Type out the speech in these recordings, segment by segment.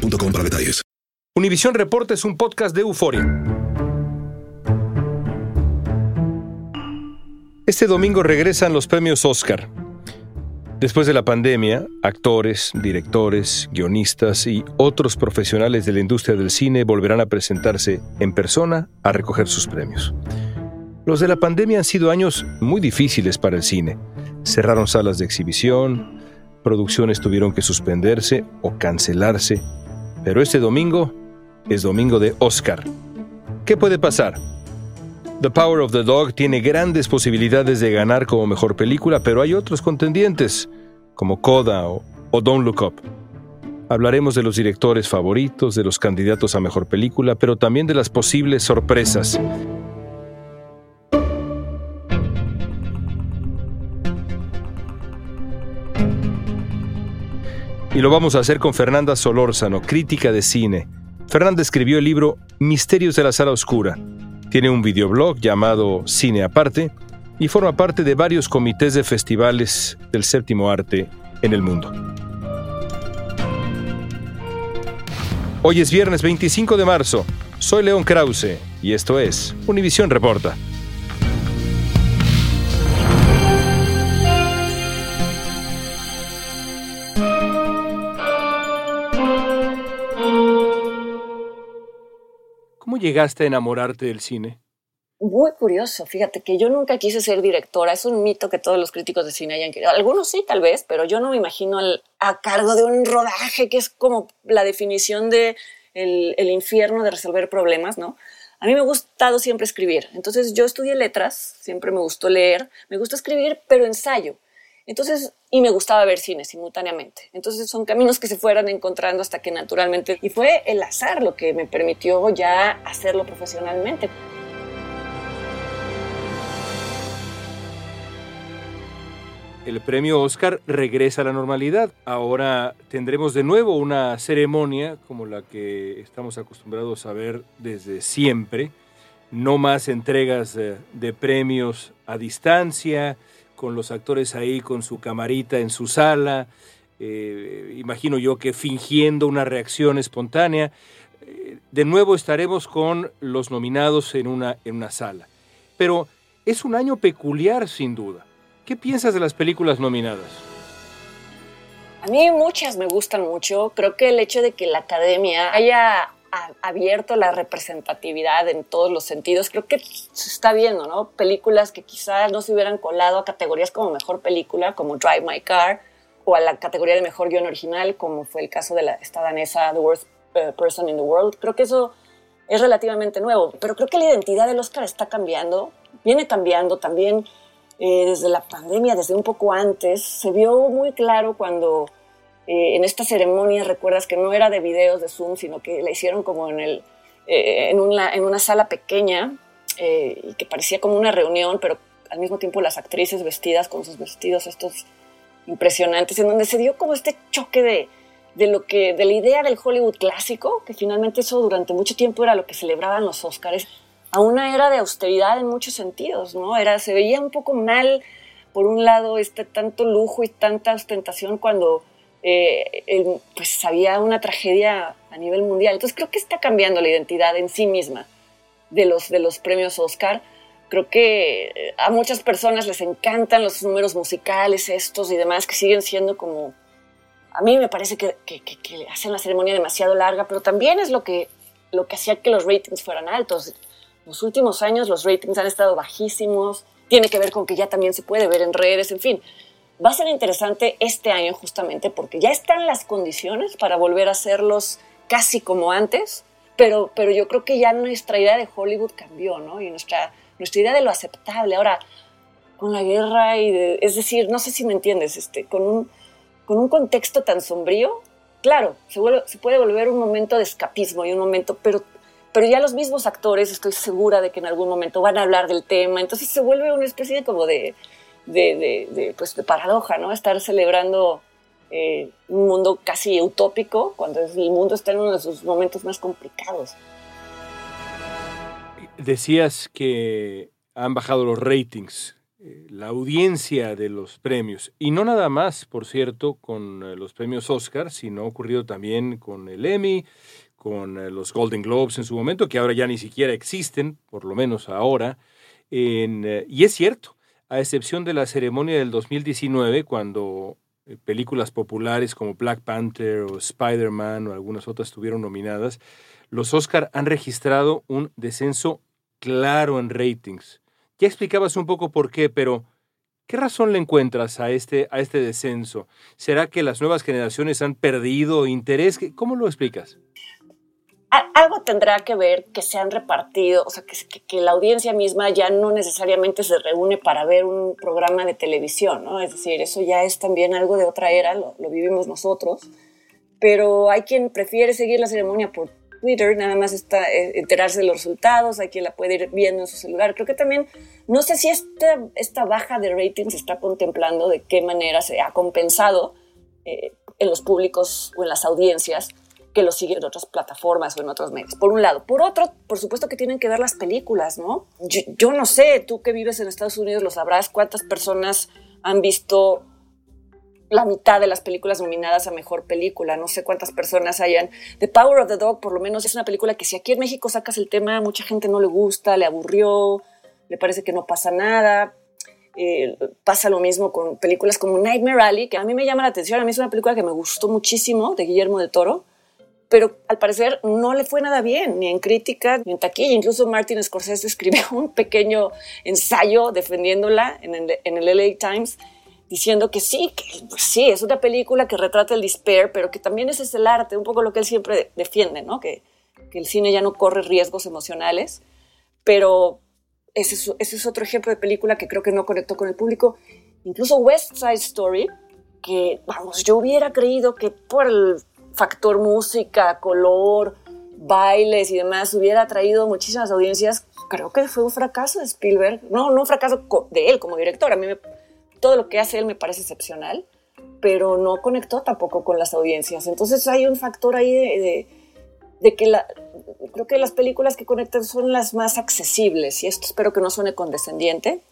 boostmobile.com para detalles. Univisión Reporta es un podcast de euforia. Este domingo regresan los premios Oscar. Después de la pandemia, actores, directores, guionistas y otros profesionales de la industria del cine volverán a presentarse en persona a recoger sus premios. Los de la pandemia han sido años muy difíciles para el cine. Cerraron salas de exhibición, producciones tuvieron que suspenderse o cancelarse pero este domingo es domingo de Oscar. ¿Qué puede pasar? The Power of the Dog tiene grandes posibilidades de ganar como mejor película, pero hay otros contendientes, como Coda o, Don't Look Up. Hablaremos de los directores favoritos, de los candidatos a mejor película, pero también de las posibles sorpresas. Y lo vamos a hacer con Fernanda Solórzano, crítica de cine. Fernanda escribió el libro Misterios de la Sala Oscura. Tiene un videoblog llamado Cine Aparte y forma parte de varios comités de festivales del séptimo arte en el mundo. Hoy es viernes 25 de marzo. Soy León Krause y esto es Univisión Reporta. Llegaste a enamorarte del cine? Muy curioso, fíjate que yo nunca quise ser directora, es un mito que todos los críticos de cine hayan querido. Algunos sí, tal vez, pero yo no me imagino a cargo de un rodaje que es como la definición de el, infierno de resolver problemas, ¿no? A mí me ha gustado siempre escribir, entonces yo estudié letras, siempre me gustó leer, me gusta escribir, pero ensayo. Entonces, y me gustaba ver cine simultáneamente. Entonces son caminos que se fueran encontrando hasta que naturalmente, y fue el azar lo que me permitió ya hacerlo profesionalmente. El premio Oscar regresa a la normalidad. Ahora tendremos de nuevo una ceremonia como la que estamos acostumbrados a ver desde siempre. No más entregas de, premios a distancia, con los actores ahí con su camarita en su sala, eh, imagino yo que fingiendo una reacción espontánea. Eh, de nuevo estaremos con los nominados en una, en una sala. Pero es un año peculiar sin duda. ¿Qué piensas de las películas nominadas? A mí muchas me gustan mucho. Creo que el hecho de que la academia haya abierto la representatividad en todos los sentidos. Creo que se está viendo, ¿no? Películas que quizás no se hubieran colado a categorías como mejor película, como Drive My Car, o a la categoría de mejor guion original, como fue el caso de la esta danesa The Worst eh, Person in the World. Creo que eso es relativamente nuevo, pero creo que la identidad del Oscar está cambiando, viene cambiando también eh, desde la pandemia, desde un poco antes. Se vio muy claro cuando eh, en esta ceremonia recuerdas que no era de videos de Zoom, sino que la hicieron como en, el, eh, en, una, en una sala pequeña eh, y que parecía como una reunión, pero al mismo tiempo las actrices vestidas con sus vestidos estos impresionantes, en donde se dio como este choque de, de lo que de la idea del Hollywood clásico, que finalmente eso durante mucho tiempo era lo que celebraban los Oscars, a una era de austeridad en muchos sentidos, ¿no? Era se veía un poco mal por un lado este tanto lujo y tanta ostentación cuando eh, pues había una tragedia a nivel mundial. Entonces creo que está cambiando la identidad en sí misma de los, de los premios Oscar. Creo que eh, a muchas personas les encantan los números musicales estos y demás que siguen siendo como... A mí me parece que, que, que, hacen la ceremonia demasiado larga, pero también es lo que, lo que hacía que los ratings fueran altos. Los últimos años los ratings han estado bajísimos. Tiene que ver con que ya también se puede ver en redes, en fin va a ser interesante este año justamente porque ya están las condiciones para volver a hacerlos casi como antes, pero, pero yo creo que ya nuestra idea de Hollywood cambió, ¿no? Y nuestra, nuestra idea de lo aceptable. Ahora, con la guerra y es decir, no sé si me entiendes, este, con un, con un contexto tan sombrío, claro, se, se puede volver un momento de escapismo y un momento, pero, pero ya los mismos actores estoy segura de que en algún momento van a hablar del tema, entonces se vuelve una especie de como de, de, pues de paradoja, ¿no? Estar celebrando eh, un mundo casi utópico cuando el mundo está en uno de sus momentos más complicados. Decías que han bajado los ratings eh, la audiencia de los premios. Y no nada más, por cierto, con eh, los premios Oscar, sino ha ocurrido también con el Emmy, con los Golden Globes en su momento, que ahora ya ni siquiera existen, por lo menos ahora. y es cierto, a excepción de la ceremonia del 2019, cuando películas populares como Black Panther o Spider-Man o algunas otras estuvieron nominadas, los Oscar han registrado un descenso claro en ratings. Ya explicabas un poco por qué, pero ¿qué razón le encuentras a este, a este descenso? ¿Será que las nuevas generaciones han perdido interés? ¿Cómo lo explicas? Algo tendrá que ver que se han repartido, o sea, que, la audiencia misma ya no necesariamente se reúne para ver un programa de televisión, ¿no? Es decir, eso ya es también algo de otra era, lo, lo vivimos nosotros, pero hay quien prefiere seguir la ceremonia por Twitter, nada más está eh, enterarse de los resultados, hay quien la puede ir viendo en su celular. Creo que también, no sé si esta, baja de ratings se está contemplando de qué manera se ha compensado eh, en los públicos o en las audiencias que lo siguen en otras plataformas o en otros medios. Por un lado. Por otro, por supuesto que tienen que ver las películas, ¿no? Yo, yo no sé, tú que vives en Estados Unidos lo sabrás, cuántas personas han visto la mitad de las películas nominadas a mejor película. No sé cuántas personas hayan. The Power of the Dog, por lo menos, es una película que si aquí en México sacas el tema, mucha gente no le gusta, le aburrió, le parece que no pasa nada. Eh, pasa lo mismo con películas como Nightmare Alley, que a mí me llama la atención. A mí es una película que me gustó muchísimo, de Guillermo del Toro, pero al parecer no le fue nada bien, ni en crítica, ni en taquilla. Incluso Martin Scorsese escribió un pequeño ensayo defendiéndola en el, en el LA Times diciendo que sí, que pues sí, es una película que retrata el despair, pero que también ese es el arte, un poco lo que él siempre defiende, ¿no? Que, que el cine ya no corre riesgos emocionales, pero ese es, ese es, otro ejemplo de película que creo que no conectó con el público. Incluso West Side Story, que, vamos, yo hubiera creído que por el factor música, color, bailes y demás, hubiera traído muchísimas audiencias. Creo que fue un fracaso de Spielberg. No, no un fracaso de él como director. A mí me todo lo que hace él me parece excepcional, pero no conectó tampoco con las audiencias. Entonces hay un factor ahí de, que la, creo que las películas que conectan son las más accesibles, y esto espero que no suene condescendiente,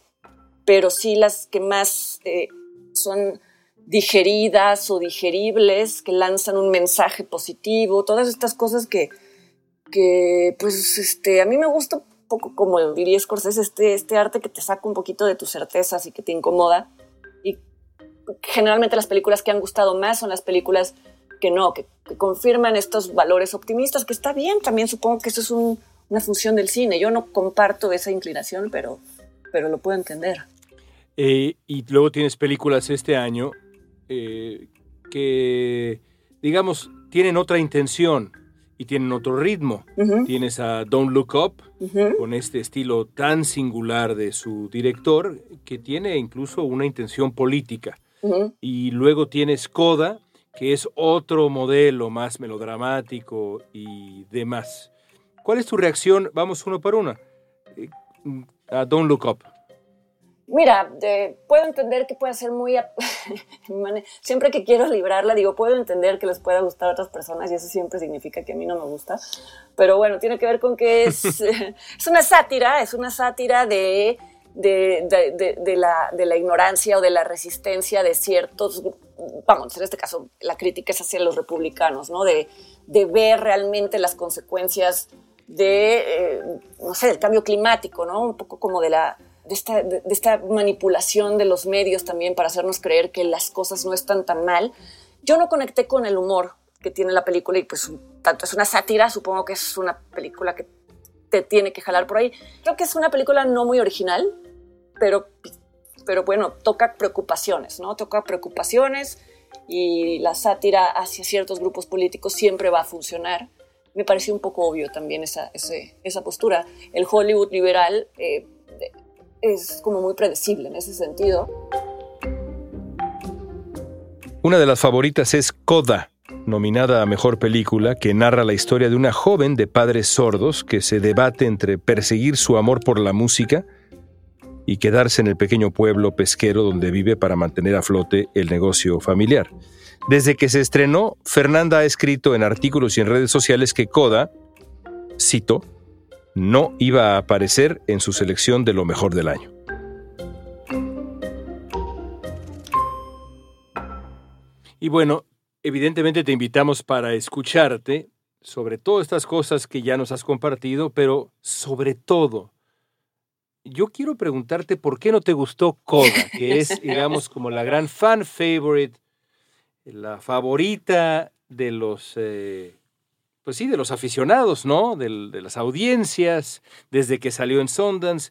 pero sí las que más eh, son digeridas o digeribles, que lanzan un mensaje positivo, todas estas cosas que, que pues, este, a mí me gusta poco como diría Scorsese, este, este arte que te saca un poquito de tus certezas y que te incomoda. Y generalmente las películas que han gustado más son las películas que no, que, confirman estos valores optimistas, que está bien, también supongo que eso es una función del cine. Yo no comparto esa inclinación, pero, pero lo puedo entender. Eh, y luego tienes películas este año eh, que, digamos, tienen otra intención y tienen otro ritmo. Tienes a Don't Look Up, con este estilo tan singular de su director, que tiene incluso una intención política. Y luego tienes Coda, que es otro modelo más melodramático y demás. ¿Cuál es tu reacción? Vamos uno por uno. Eh, a Don't Look Up. Mira, puedo entender que puede ser muy... siempre que quiero librarla, digo, puedo entender que les pueda gustar a otras personas y eso siempre significa que a mí no me gusta. Pero bueno, tiene que ver con que es, es una sátira, es una sátira de, de, de, la, de la ignorancia o de la resistencia de ciertos... Vamos, en este caso, la crítica es hacia los republicanos, ¿no? De, de ver realmente las consecuencias de, eh, no sé, del cambio climático, ¿no? Un poco como de la de esta, manipulación de los medios también para hacernos creer que las cosas no están tan mal. Yo no conecté con el humor que tiene la película y pues tanto es una sátira, supongo que es una película que te tiene que jalar por ahí. Creo que es una película no muy original, pero, pero bueno, toca preocupaciones, ¿no? Toca preocupaciones y la sátira hacia ciertos grupos políticos siempre va a funcionar. Me pareció un poco obvio también esa, esa postura. El Hollywood liberal eh, es como muy predecible en ese sentido. Una de las favoritas es Coda, nominada a Mejor Película, que narra la historia de una joven de padres sordos que se debate entre perseguir su amor por la música y quedarse en el pequeño pueblo pesquero donde vive para mantener a flote el negocio familiar. Desde que se estrenó, Fernanda ha escrito en artículos y en redes sociales que Coda, cito, no iba a aparecer en su selección de lo mejor del año. Y bueno, evidentemente te invitamos para escucharte sobre todas estas cosas que ya nos has compartido, pero sobre todo, yo quiero preguntarte por qué no te gustó Coda, que es, digamos, como la gran fan favorite, la favorita de los, eh, pues sí, de los aficionados, ¿no? De, de las audiencias, desde que salió en Sundance.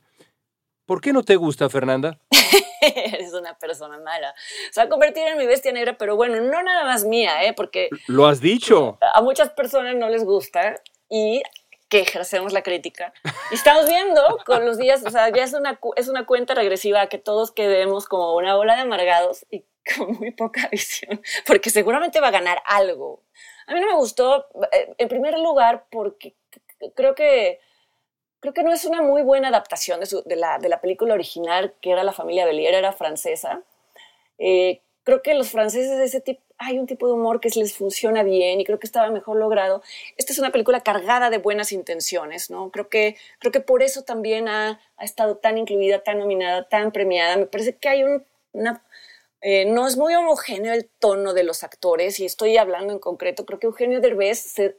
¿Por qué no te gusta, Fernanda? eres una persona mala. Se va a convertir en mi bestia negra, pero bueno, no nada más mía, ¿eh? Porque... Lo has dicho. A muchas personas no les gusta y que ejercemos la crítica. Y estamos viendo con los días, o sea, ya es una, es una cuenta regresiva que todos quedemos como una bola de amargados y con muy poca visión, porque seguramente va a ganar algo. A mí no me gustó, eh, en primer lugar, porque creo que creo que no es una muy buena adaptación de, la, de la, película original, que era La familia Belier, era francesa. Eh, creo que los franceses de ese tipo, hay un tipo de humor que les funciona bien y creo que estaba mejor logrado. Esta es una película cargada de buenas intenciones, ¿no? Creo que, creo que por eso también ha, ha estado tan incluida, tan nominada, tan premiada. Me parece que hay un, una... Eh, no es muy homogéneo el tono de los actores y estoy hablando en concreto, creo que Eugenio Derbez se,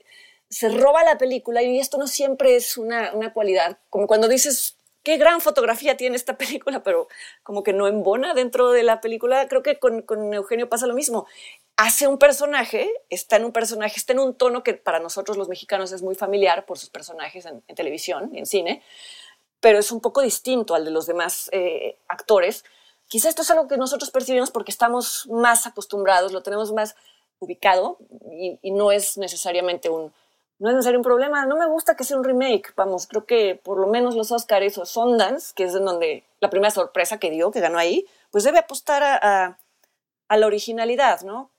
se roba la película y esto no siempre es una, una, cualidad, como cuando dices, qué gran fotografía tiene esta película, pero como que no embona dentro de la película, creo que con, con Eugenio pasa lo mismo. Hace un personaje, está en un personaje, está en un tono que para nosotros los mexicanos es muy familiar por sus personajes en, televisión y en cine, pero es un poco distinto al de los demás eh, actores. Quizá esto es algo que nosotros percibimos porque estamos más acostumbrados, lo tenemos más ubicado y, y no es necesariamente un, no es necesario un problema. No me gusta que sea un remake. Vamos, creo que por lo menos los Oscars o Sundance, que es en donde la primera sorpresa que dio, que ganó ahí, pues debe apostar a, a, la originalidad, ¿no?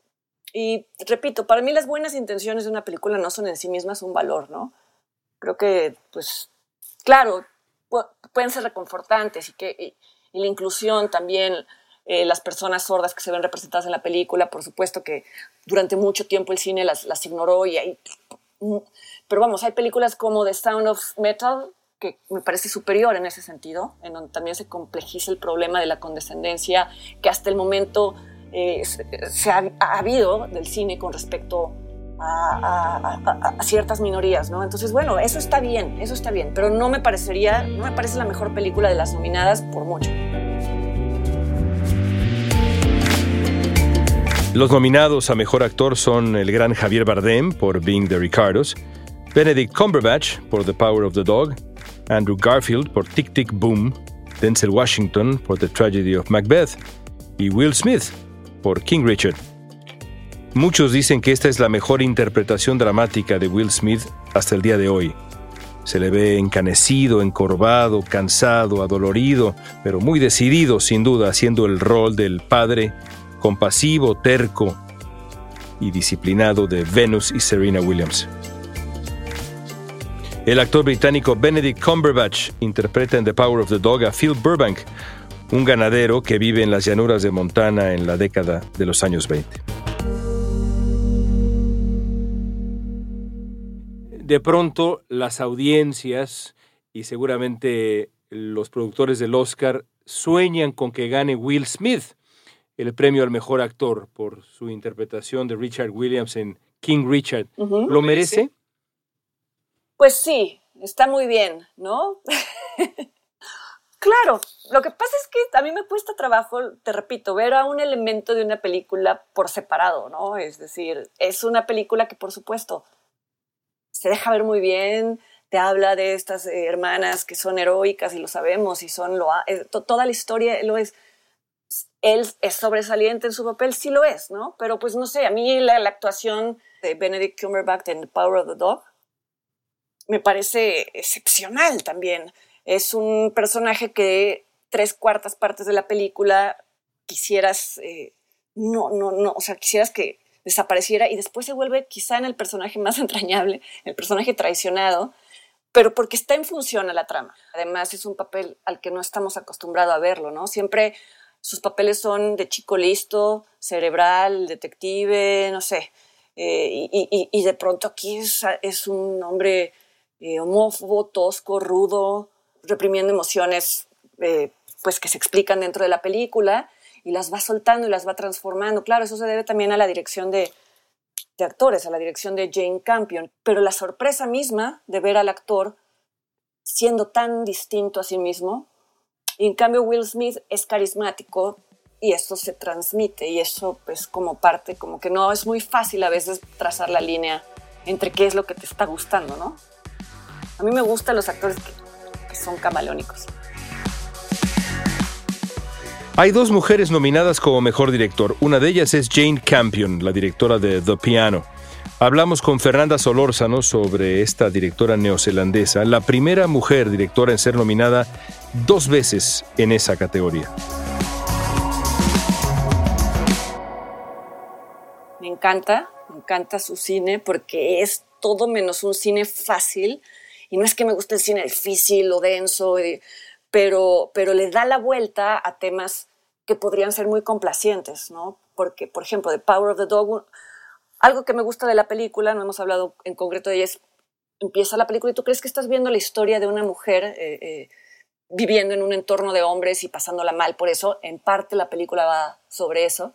Y repito, para mí las buenas intenciones de una película no son en sí mismas un valor, ¿no? Creo que, pues, claro, pueden ser reconfortantes y que y, la inclusión también, eh, las personas sordas que se ven representadas en la película, por supuesto que durante mucho tiempo el cine las, las ignoró y ahí pero vamos, hay películas como The Sound of Metal, que me parece superior en ese sentido, en donde también se complejiza el problema de la condescendencia que hasta el momento eh, se, ha, habido del cine con respecto a, ciertas minorías, ¿no? Entonces, bueno, eso está bien, eso está bien, pero no me parecería, no me parece la mejor película de las nominadas por mucho. Los nominados a Mejor Actor son el gran Javier Bardem por Being the Ricardos, Benedict Cumberbatch por The Power of the Dog, Andrew Garfield por Tick Tick Boom, Denzel Washington por The Tragedy of Macbeth y Will Smith por King Richard. Muchos dicen que esta es la mejor interpretación dramática de Will Smith hasta el día de hoy. Se le ve encanecido, encorvado, cansado, adolorido, pero muy decidido, sin duda, haciendo el rol del padre compasivo, terco y disciplinado de Venus y Serena Williams. El actor británico Benedict Cumberbatch interpreta en The Power of the Dog a Phil Burbank, un ganadero que vive en las llanuras de Montana en la década de los años 20. De pronto las audiencias y seguramente los productores del Oscar sueñan con que gane Will Smith, el premio al mejor actor por su interpretación de Richard Williams en King Richard. ¿Lo merece? Pues sí, está muy bien, ¿no? claro, lo que pasa es que a mí me cuesta trabajo, te repito, ver a un elemento de una película por separado, ¿no? Es decir, es una película que por supuesto se deja ver muy bien, te habla de estas hermanas que son heroicas y lo sabemos y son lo eh, toda la historia lo es él es sobresaliente en su papel, sí lo es, ¿no? Pero pues no sé, a mí la, actuación de Benedict Cumberbatch en The Power of the Dog me parece excepcional también. Es un personaje que tres cuartas partes de la película quisieras, eh, no, no, no, o sea, quisieras que desapareciera y después se vuelve quizá en el personaje más entrañable, el personaje traicionado, pero porque está en función a la trama. Además es un papel al que no estamos acostumbrados a verlo, ¿no? Siempre sus papeles son de chico listo, cerebral, detective, no sé. Eh, y, de pronto aquí es, un hombre eh, homófobo, tosco, rudo, reprimiendo emociones eh, pues que se explican dentro de la película y las va soltando y las va transformando. Claro, eso se debe también a la dirección de, de actores, a la dirección de Jane Campion, pero la sorpresa misma de ver al actor siendo tan distinto a sí mismo, y en cambio Will Smith es carismático y esto se transmite y eso pues como parte, como que no es muy fácil a veces trazar la línea entre qué es lo que te está gustando, ¿no? A mí me gustan los actores que, que son camaleónicos. Hay dos mujeres nominadas como mejor director. Una de ellas es Jane Campion, la directora de The Piano. Hablamos con Fernanda Solórzano sobre esta directora neozelandesa, la primera mujer directora en ser nominada dos veces en esa categoría. Me encanta, me encanta su cine porque es todo menos un cine fácil. Y no es que me guste el cine difícil o denso, eh, pero, pero le da la vuelta a temas que podrían ser muy complacientes, ¿no? Porque, por ejemplo, The Power of the Dog, algo que me gusta de la película, no hemos hablado en concreto de ella, es empieza la película y tú crees que estás viendo la historia de una mujer eh, eh, viviendo en un entorno de hombres y pasándola mal por eso. En parte la película va sobre eso.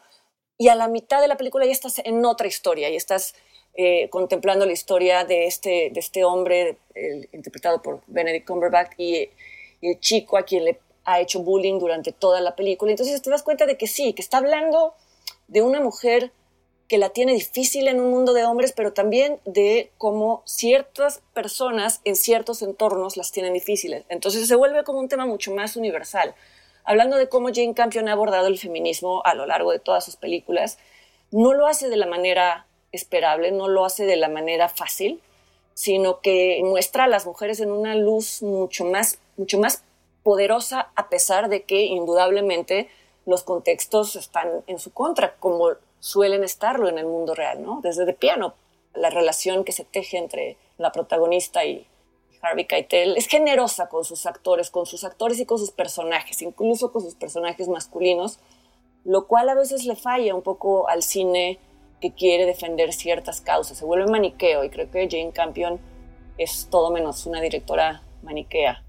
Y a la mitad de la película ya estás en otra historia y estás eh, contemplando la historia de este, de este hombre interpretado por Benedict Cumberbatch y, y, el chico a quien le ha hecho bullying durante toda la película. Entonces te das cuenta de que sí, que está hablando de una mujer que la tiene difícil en un mundo de hombres, pero también de cómo ciertas personas en ciertos entornos las tienen difíciles. Entonces se vuelve como un tema mucho más universal. Hablando de cómo Jane Campion ha abordado el feminismo a lo largo de todas sus películas, no lo hace de la manera esperable, no lo hace de la manera fácil, sino que muestra a las mujeres en una luz mucho más, mucho más poderosa a pesar de que indudablemente los contextos están en su contra, como suelen estarlo en el mundo real, ¿no? Desde de piano, la relación que se teje entre la protagonista y Harvey Keitel es generosa con sus actores, con sus actores y con sus personajes, incluso con sus personajes masculinos, lo cual a veces le falla un poco al cine que quiere defender ciertas causas. Se vuelve maniqueo y creo que Jane Campion es todo menos una directora maniquea.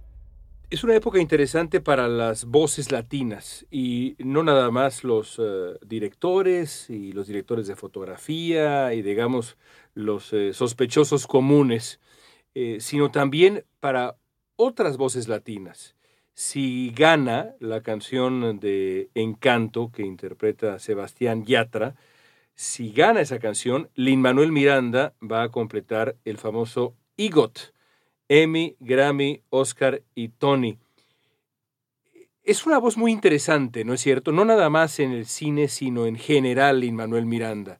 Es una época interesante para las voces latinas y no nada más los eh, directores y los directores de fotografía y digamos los eh, sospechosos comunes, eh, sino también para otras voces latinas. Si gana la canción de Encanto que interpreta Sebastián Yatra, si gana esa canción, Lin Manuel Miranda va a completar el famoso EGOT, Emmy, Grammy, Oscar y Tony. Es una voz muy interesante, ¿no es cierto? No nada más en el cine, sino en general, Lin Manuel Miranda.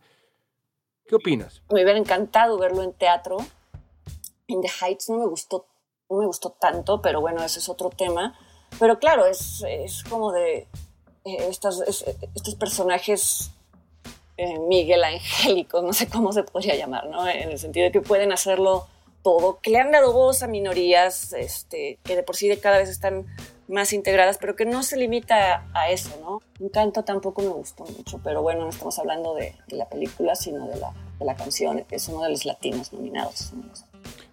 ¿Qué opinas? Me hubiera encantado verlo en teatro. En The Heights no me gustó, no me gustó tanto, pero bueno, ese es otro tema. Pero claro, es, como de eh, estos, estos personajes eh, Miguel Angélicos, no sé cómo se podría llamar, ¿no? En el sentido de que pueden hacerlo todo, que le han dado voz a minorías este, que de por sí de cada vez están más integradas, pero que no se limita a eso, ¿no? Encanto tampoco me gustó mucho, pero bueno, no estamos hablando de, la película, sino de la, de la canción, es uno de los latinos nominados.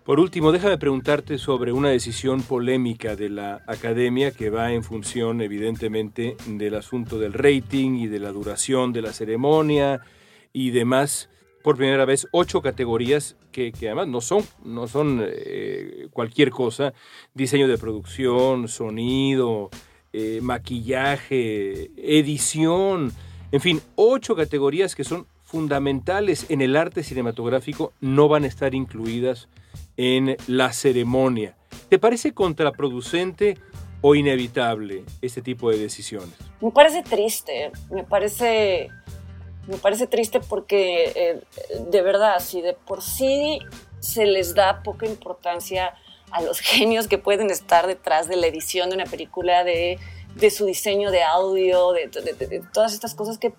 Por último, déjame preguntarte sobre una decisión polémica de la academia que va en función, evidentemente, del asunto del rating y de la duración de la ceremonia y demás por primera vez ocho categorías que, además no son, no son eh, cualquier cosa, diseño de producción, sonido, eh, maquillaje, edición, en fin, ocho categorías que son fundamentales en el arte cinematográfico no van a estar incluidas en la ceremonia. ¿Te parece contraproducente o inevitable este tipo de decisiones? Me parece triste, me parece me parece triste porque eh, de verdad, si de por sí se les da poca importancia a los genios que pueden estar detrás de la edición de una película, de, su diseño de audio, de, todas estas cosas que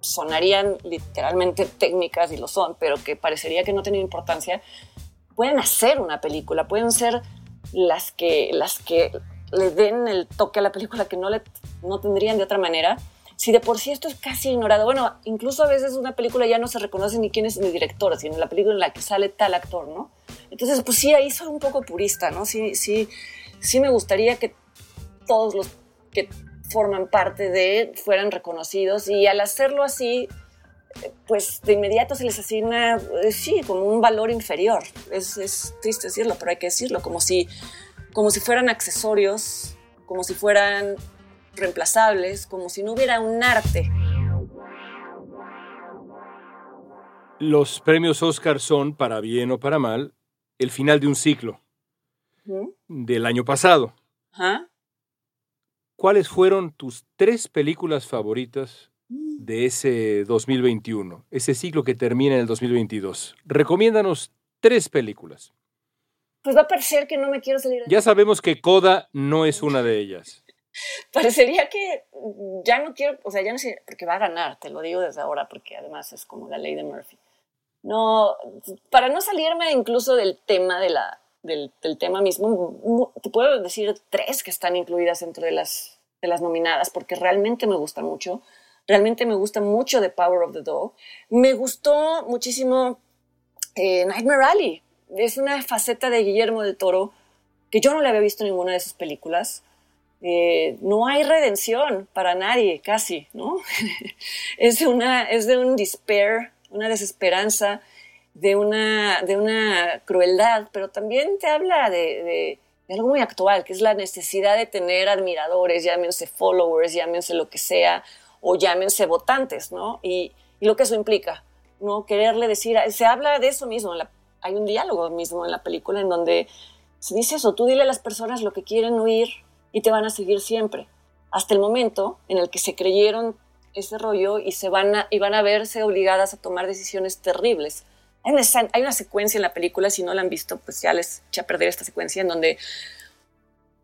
sonarían literalmente técnicas y lo son, pero que parecería que no tienen importancia, pueden hacer una película, pueden ser las que, las que le den el toque a la película que no, le, no tendrían de otra manera. Si de por sí esto es casi ignorado, bueno, incluso a veces una película ya no se reconoce ni quién es el director, sino la película en la que sale tal actor, ¿no? Entonces, pues sí, ahí soy un poco purista, ¿no? Sí, sí, sí me gustaría que todos los que forman parte de fueran reconocidos y al hacerlo así, pues de inmediato se les asigna, eh, sí, como un valor inferior. Es, es, triste decirlo, pero hay que decirlo, como si, como si fueran accesorios, como si fueran reemplazables, como si no hubiera un arte. Los premios Oscar son, para bien o para mal, el final de un ciclo del año pasado. ¿Cuáles fueron tus tres películas favoritas de ese 2021, ese ciclo que termina en el 2022? Recomiéndanos tres películas. Pues va a parecer que no me quiero salir. Ya sabemos que Coda no es una de ellas. Parecería que ya no quiero, o sea, ya no sé, porque va a ganar, te lo digo desde ahora, porque además es como la ley de Murphy. No, para no salirme incluso del tema de la, del, tema mismo, te puedo decir tres que están incluidas dentro de las, de las nominadas, porque realmente me gustan mucho. Realmente me gusta mucho The Power of the Dog. Me gustó muchísimo eh, Nightmare Alley. Es una faceta de Guillermo del Toro que yo no le había visto en ninguna de sus películas. Eh, no hay redención para nadie, casi, ¿no? es, una, es de un despair una desesperanza, de una, de una crueldad, pero también te habla de, algo muy actual, que es la necesidad de tener admiradores, llámense followers, llámense lo que sea, o llámense votantes, ¿no? Y, lo que eso implica, ¿no? Quererle decir, se habla de eso mismo, hay un diálogo mismo en la película en donde se dice eso, tú dile a las personas lo que quieren oír y te van a seguir siempre, hasta el momento en el que se creyeron ese rollo y, se van a, y van a verse obligadas a tomar decisiones terribles. Hay una, secuencia en la película, si no la han visto, pues ya les eché a perder esta secuencia, en donde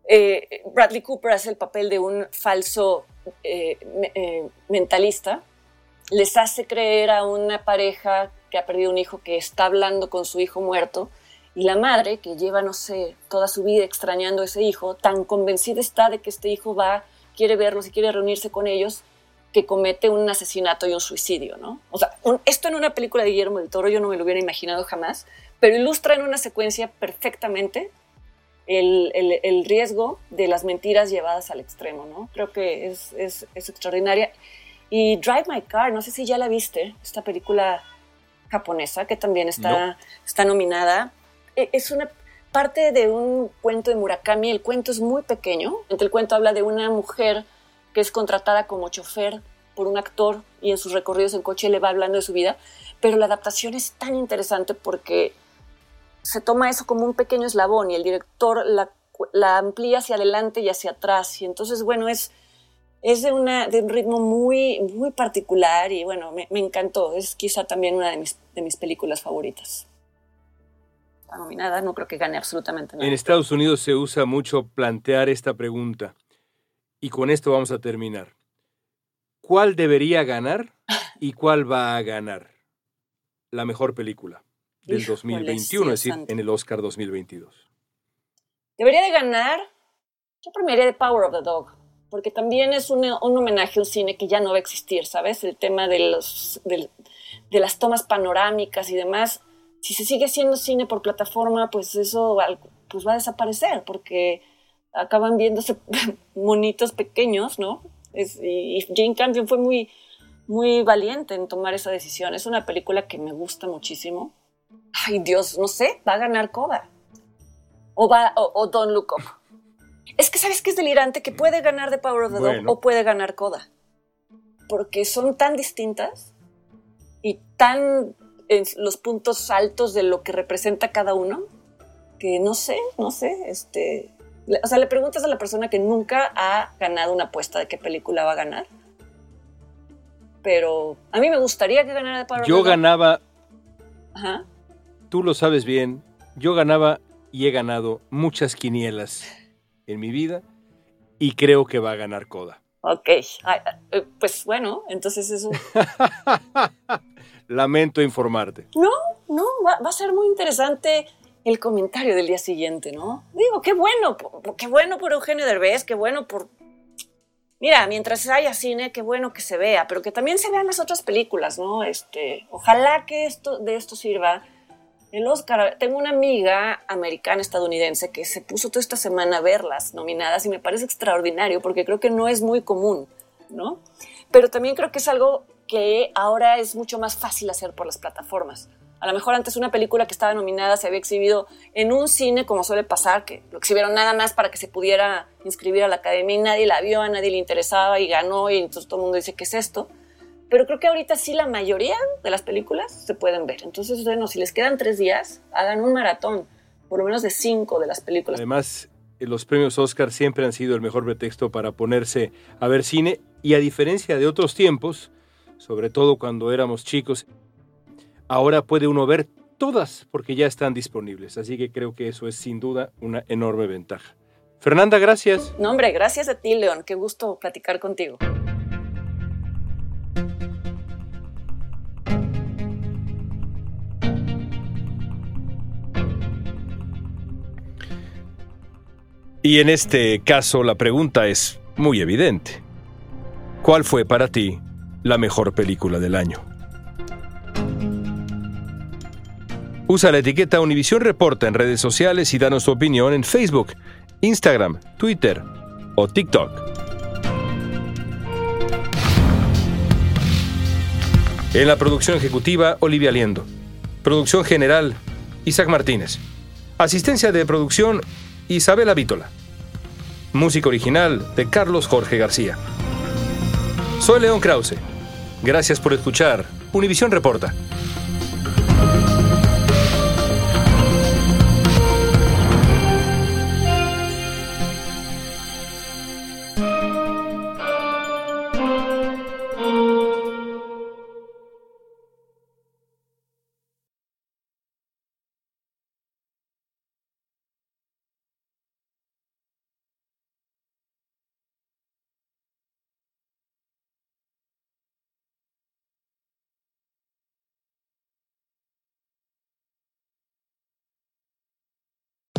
eh, Bradley Cooper hace el papel de un falso eh, eh, mentalista, les hace creer a una pareja que ha perdido un hijo que está hablando con su hijo muerto, y la madre, que lleva, no sé, toda su vida extrañando a ese hijo, tan convencida está de que este hijo va, quiere verlos y quiere reunirse con ellos, que comete un asesinato y un suicidio, ¿no? O sea, esto en una película de Guillermo del Toro yo no me lo hubiera imaginado jamás, pero ilustra en una secuencia perfectamente el, el, riesgo de las mentiras llevadas al extremo, ¿no? Creo que es, es, es, extraordinaria. Y Drive My Car, no sé si ya la viste, esta película japonesa que también está, está nominada. E, es una parte de un cuento de Murakami, el cuento es muy pequeño, entre el cuento habla de una mujer que es contratada como chofer por un actor y en sus recorridos en coche le va hablando de su vida, pero la adaptación es tan interesante porque se toma eso como un pequeño eslabón y el director la, amplía hacia adelante y hacia atrás y entonces bueno es es de, una, de un ritmo muy, muy particular y bueno, me, encantó. Es quizá también una de mis, de mis películas favoritas. Está nominada, no creo que gane absolutamente nada. En Estados Unidos se usa mucho plantear esta pregunta. Y con esto vamos a terminar. ¿Cuál debería ganar y cuál va a ganar la mejor película del 2021, es decir, en el Oscar 2022? Debería de ganar, yo premiaría The Power of the Dog, porque también es un, homenaje a un cine que ya no va a existir, ¿sabes? El tema de, los, de, de las tomas panorámicas y demás. Si se sigue haciendo cine por plataforma, pues eso pues va a desaparecer, porque acaban viéndose monitos pequeños, ¿no? y, Jane Campion fue muy, muy valiente en tomar esa decisión. Es una película que me gusta muchísimo. Ay, Dios, no sé, va a ganar Coda. O, va, o, Don't Look Up. Es que, ¿sabes qué es delirante? Que puede ganar The Power of the Dog o puede ganar Coda. Porque son tan distintas y tan en los puntos altos de lo que representa cada uno que no sé, no sé, este, o sea, le preguntas a la persona que nunca ha ganado una apuesta de qué película va a ganar. Pero a mí me gustaría que ganara Power Yo ganaba. Ajá. Tú lo sabes bien. Yo ganaba y he ganado muchas quinielas en mi vida y creo que va a ganar Coda. Ok, eh, pues bueno, entonces eso... Lamento informarte. No, no, va, a ser muy interesante el comentario del día siguiente, ¿no? Digo, qué bueno, qué bueno por Eugenio Derbez, qué bueno por... Mira, mientras haya cine, qué bueno que se vea, pero que también se vean las otras películas, ¿no? Este, ojalá que esto, de esto sirva el Oscar. Tengo una amiga americana estadounidense que se puso toda esta semana a ver las nominadas y me parece extraordinario porque creo que no es muy común, ¿no? Pero también creo que es algo que ahora es mucho más fácil hacer por las plataformas. A lo mejor antes una película que estaba nominada se había exhibido en un cine, como suele pasar, que lo exhibieron nada más para que se pudiera inscribir a la academia y nadie la vio, a nadie le interesaba y ganó y entonces todo el mundo dice, ¿qué es esto? Pero creo que ahorita sí la mayoría de las películas se pueden ver. Entonces, bueno, si les quedan tres días, hagan un maratón, por lo menos de cinco de las películas. Además, los premios Oscar siempre han sido el mejor pretexto para ponerse a ver cine y a diferencia de otros tiempos, sobre todo cuando éramos chicos, ahora puede uno ver todas porque ya están disponibles. Así que creo que eso es sin duda una enorme ventaja. Fernanda, gracias. No, hombre, gracias a ti, León. Qué gusto platicar contigo. Y en este caso la pregunta es muy evidente. ¿Cuál fue para ti la mejor película del año? Usa la etiqueta Univision Reporta en redes sociales y danos tu opinión en Facebook, Instagram, Twitter o TikTok. En la producción ejecutiva, Olivia Liendo. Producción general, Isaac Martínez. Asistencia de producción, Isabela Vítola. Música original de Carlos Jorge García. Soy León Krause. Gracias por escuchar Univisión Reporta.